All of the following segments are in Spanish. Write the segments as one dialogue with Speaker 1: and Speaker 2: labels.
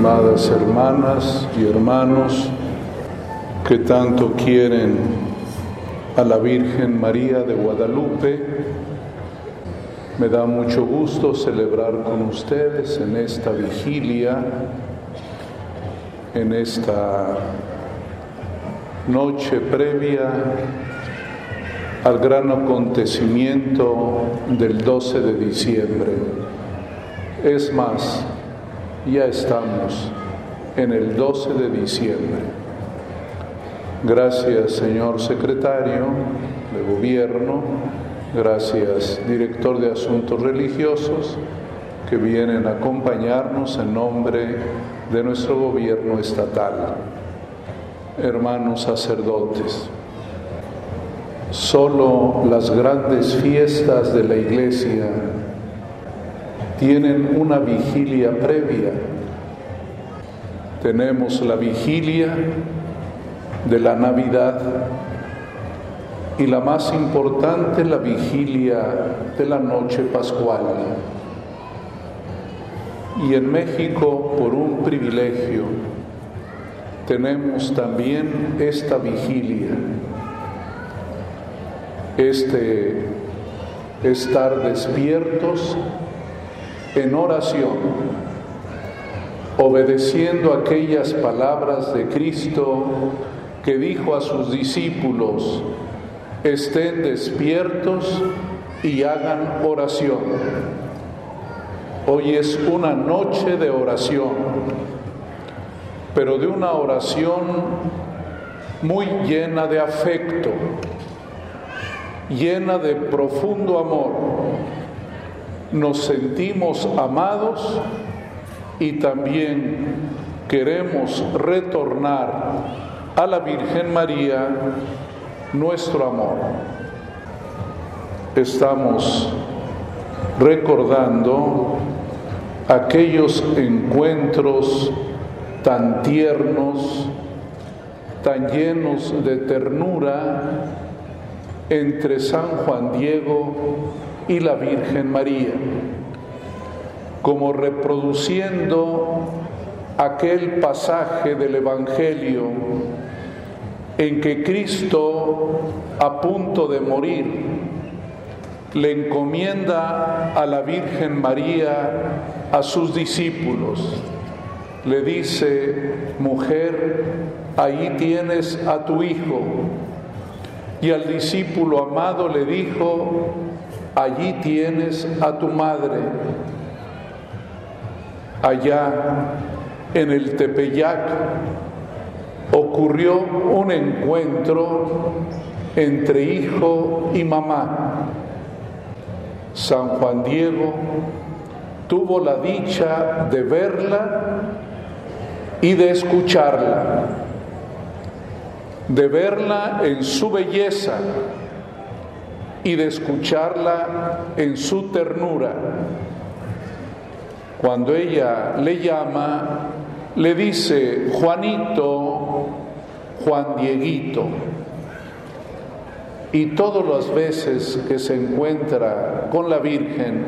Speaker 1: estimadas hermanas y hermanos que tanto quieren a la Virgen María de Guadalupe. Me da mucho gusto celebrar con ustedes en esta vigilia, en esta noche previa al gran acontecimiento del 12 de diciembre. Es más, ya estamos en el 12 de diciembre. Gracias, señor secretario de gobierno, gracias, director de asuntos religiosos, que vienen a acompañarnos en nombre de nuestro gobierno estatal. Hermanos sacerdotes, solo las grandes fiestas de la iglesia tienen una vigilia previa. Tenemos la vigilia de la Navidad y la más importante, la vigilia de la noche pascual. Y en México, por un privilegio, tenemos también esta vigilia, este estar despiertos en oración, obedeciendo aquellas palabras de Cristo que dijo a sus discípulos, estén despiertos y hagan oración. Hoy es una noche de oración, pero de una oración muy llena de afecto, llena de profundo amor nos sentimos amados y también queremos retornar a la Virgen María nuestro amor. Estamos recordando aquellos encuentros tan tiernos, tan llenos de ternura entre San Juan Diego y la Virgen María, como reproduciendo aquel pasaje del Evangelio en que Cristo, a punto de morir, le encomienda a la Virgen María a sus discípulos. Le dice, mujer, ahí tienes a tu hijo. Y al discípulo amado le dijo, allí tienes a tu madre. Allá en el Tepeyac ocurrió un encuentro entre hijo y mamá. San Juan Diego tuvo la dicha de verla y de escucharla, de verla en su belleza y de escucharla en su ternura. Cuando ella le llama, le dice, Juanito, Juan Dieguito. Y todas las veces que se encuentra con la Virgen,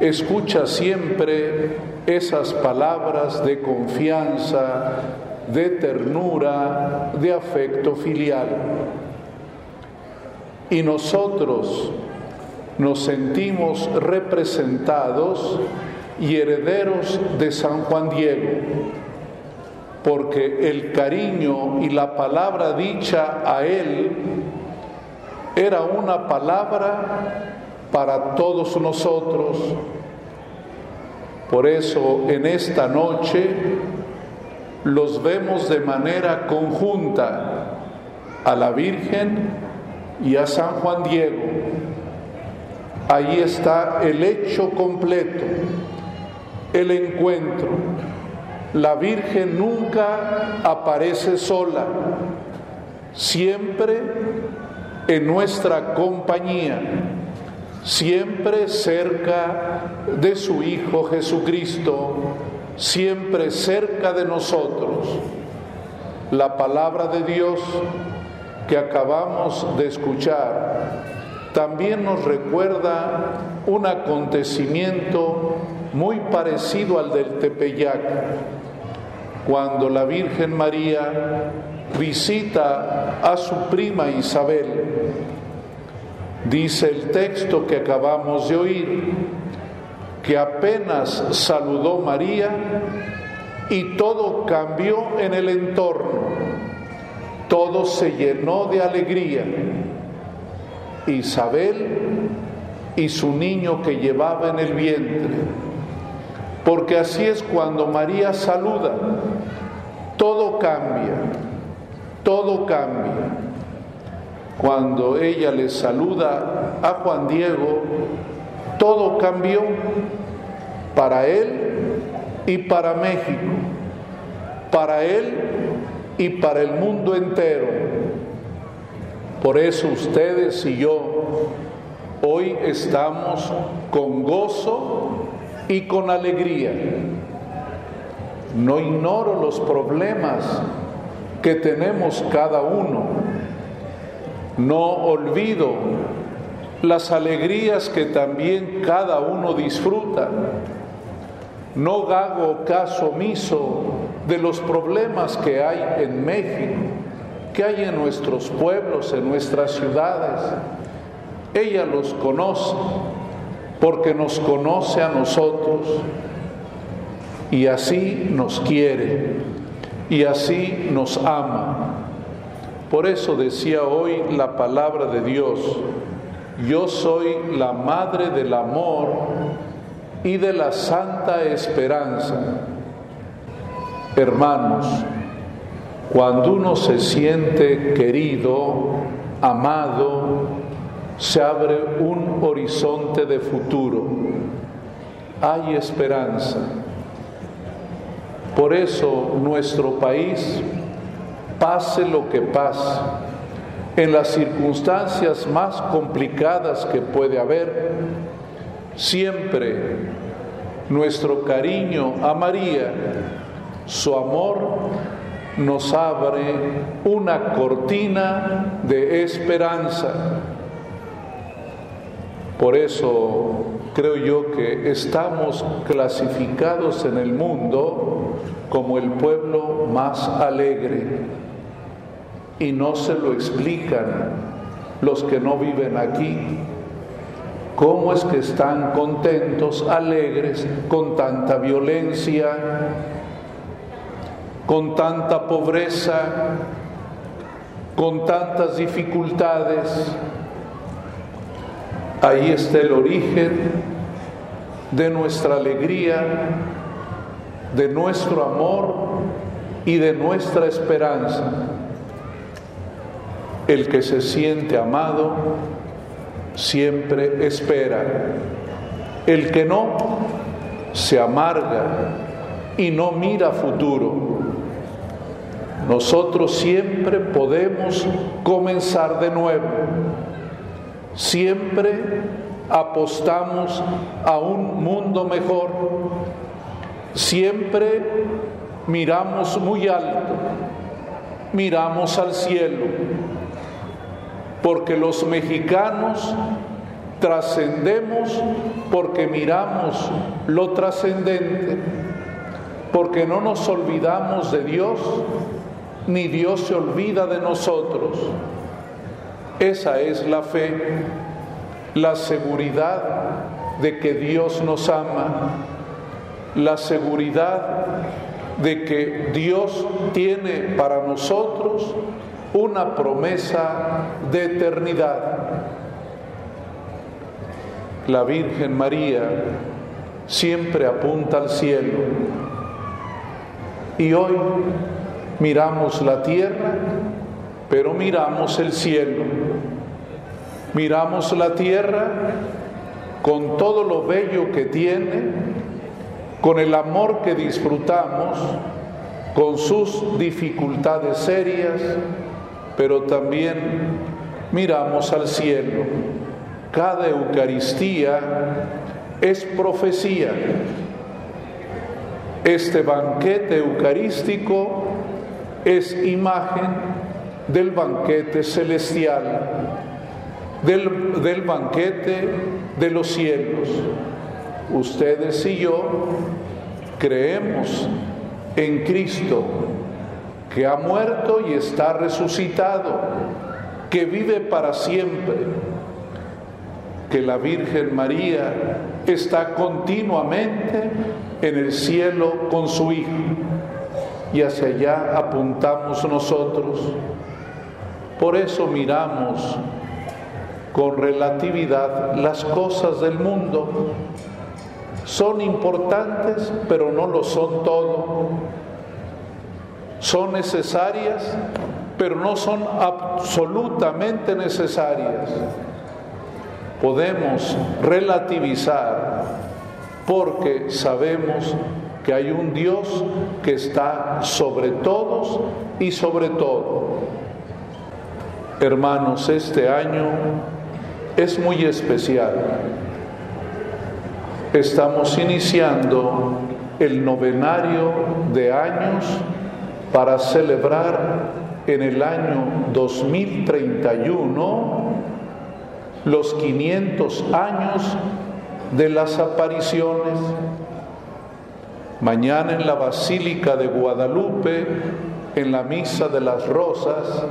Speaker 1: escucha siempre esas palabras de confianza, de ternura, de afecto filial y nosotros nos sentimos representados y herederos de San Juan Diego, porque el cariño y la palabra dicha a él era una palabra para todos nosotros. Por eso en esta noche los vemos de manera conjunta a la Virgen y a San Juan Diego. Ahí está el hecho completo, el encuentro. La Virgen nunca aparece sola, siempre en nuestra compañía, siempre cerca de su Hijo Jesucristo, siempre cerca de nosotros. La palabra de Dios que acabamos de escuchar también nos recuerda un acontecimiento muy parecido al del Tepeyac, cuando la Virgen María visita a su prima Isabel. Dice el texto que acabamos de oír, que apenas saludó María y todo cambió en el entorno, todo se llenó de alegría. Isabel y su niño que llevaba en el vientre, porque así es cuando María saluda, todo cambia, todo cambia. Cuando ella le saluda a Juan Diego, todo cambió para él y para México, para él y para el mundo entero. Por eso ustedes y yo hoy estamos con gozo y con alegría. No ignoro los problemas que tenemos cada uno. No olvido las alegrías que también cada uno disfruta. No hago caso omiso de los problemas que hay en México, que hay en nuestros pueblos, en nuestras ciudades. Ella los conoce porque nos conoce a nosotros y así nos quiere y así nos ama. Por eso decía hoy la palabra de Dios, yo soy la madre del amor y de la santa esperanza. Hermanos, cuando uno se siente querido, amado, se abre un horizonte de futuro. Hay esperanza. Por eso nuestro país, pase lo que pase, en las circunstancias más complicadas que puede haber, siempre nuestro cariño a María, su amor, nos abre una cortina de esperanza. Por eso creo yo que estamos clasificados en el mundo como el pueblo más alegre y no se lo explican los que no viven aquí. ¿Cómo es que están contentos, alegres, con tanta violencia, con tanta pobreza, con tantas dificultades? Ahí está el origen de nuestra alegría, de nuestro amor y de nuestra esperanza. El que se siente amado siempre espera. El que no se amarga y no mira futuro. Nosotros siempre podemos comenzar de nuevo. Siempre apostamos a un mundo mejor. Siempre miramos muy alto, miramos al cielo, porque los mexicanos trascendemos porque miramos lo trascendente, porque no nos olvidamos de Dios, ni Dios se olvida de nosotros. Esa es la fe, la seguridad de que Dios nos ama, la seguridad de que Dios tiene para nosotros una promesa de eternidad. La Virgen María siempre apunta al cielo y hoy miramos la tierra pero miramos el cielo, miramos la tierra con todo lo bello que tiene, con el amor que disfrutamos, con sus dificultades serias, pero también miramos al cielo. Cada Eucaristía es profecía. Este banquete eucarístico es imagen del banquete celestial, del, del banquete de los cielos. Ustedes y yo creemos en Cristo, que ha muerto y está resucitado, que vive para siempre, que la Virgen María está continuamente en el cielo con su Hijo y hacia allá apuntamos nosotros. Por eso miramos con relatividad las cosas del mundo. Son importantes, pero no lo son todo. Son necesarias, pero no son absolutamente necesarias. Podemos relativizar porque sabemos que hay un Dios que está sobre todos y sobre todo. Hermanos, este año es muy especial. Estamos iniciando el novenario de años para celebrar en el año 2031 los 500 años de las apariciones. Mañana en la Basílica de Guadalupe, en la Misa de las Rosas,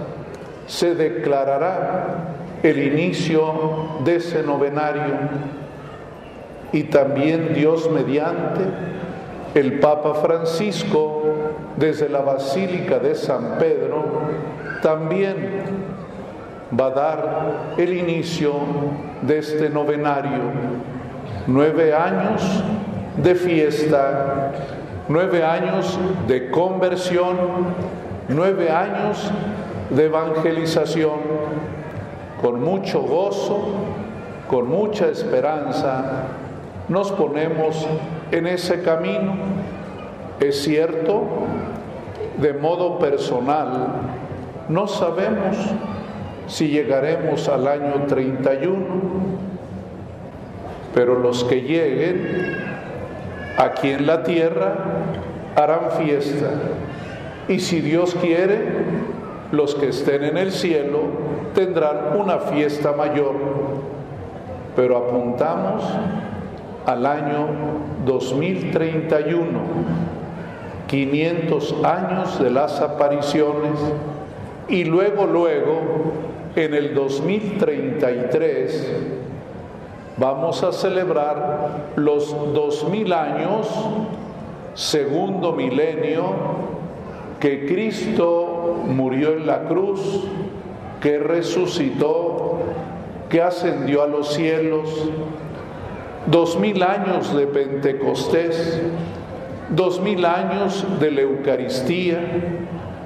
Speaker 1: se declarará el inicio de ese novenario y también Dios mediante el Papa Francisco desde la Basílica de San Pedro también va a dar el inicio de este novenario. Nueve años de fiesta, nueve años de conversión, nueve años de evangelización con mucho gozo, con mucha esperanza, nos ponemos en ese camino. Es cierto, de modo personal, no sabemos si llegaremos al año 31, pero los que lleguen aquí en la tierra harán fiesta. Y si Dios quiere, los que estén en el cielo tendrán una fiesta mayor, pero apuntamos al año 2031, 500 años de las apariciones, y luego, luego, en el 2033, vamos a celebrar los 2000 años, segundo milenio, que Cristo murió en la cruz, que resucitó, que ascendió a los cielos, dos mil años de Pentecostés, dos mil años de la Eucaristía,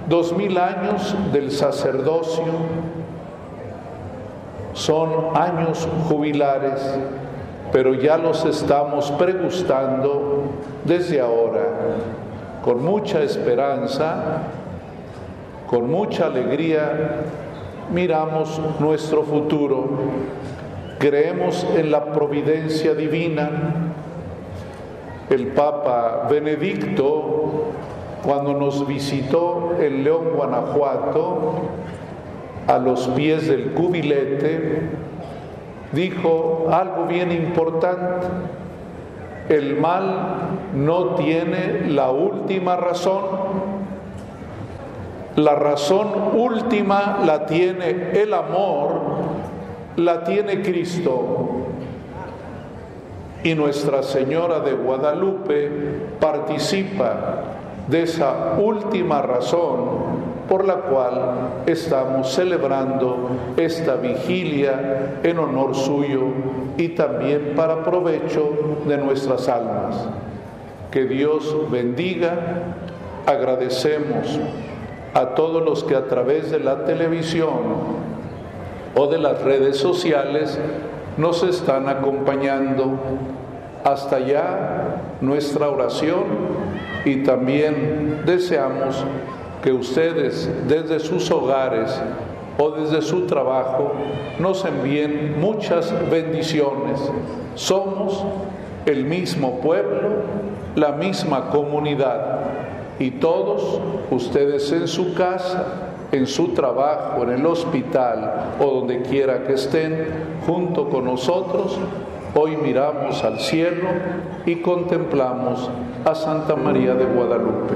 Speaker 1: dos mil años del sacerdocio, son años jubilares, pero ya los estamos pregustando desde ahora con mucha esperanza, con mucha alegría, miramos nuestro futuro. Creemos en la providencia divina. El Papa Benedicto, cuando nos visitó en León, Guanajuato, a los pies del cubilete, dijo algo bien importante el mal no tiene la última razón. La razón última la tiene el amor, la tiene Cristo. Y Nuestra Señora de Guadalupe participa de esa última razón por la cual estamos celebrando esta vigilia en honor suyo y también para provecho de nuestras almas. Que Dios bendiga, agradecemos a todos los que a través de la televisión o de las redes sociales nos están acompañando. Hasta allá nuestra oración y también deseamos que ustedes desde sus hogares o desde su trabajo nos envíen muchas bendiciones. Somos el mismo pueblo, la misma comunidad y todos ustedes en su casa, en su trabajo, en el hospital o donde quiera que estén, junto con nosotros, Hoy miramos al cielo y contemplamos a Santa María de Guadalupe.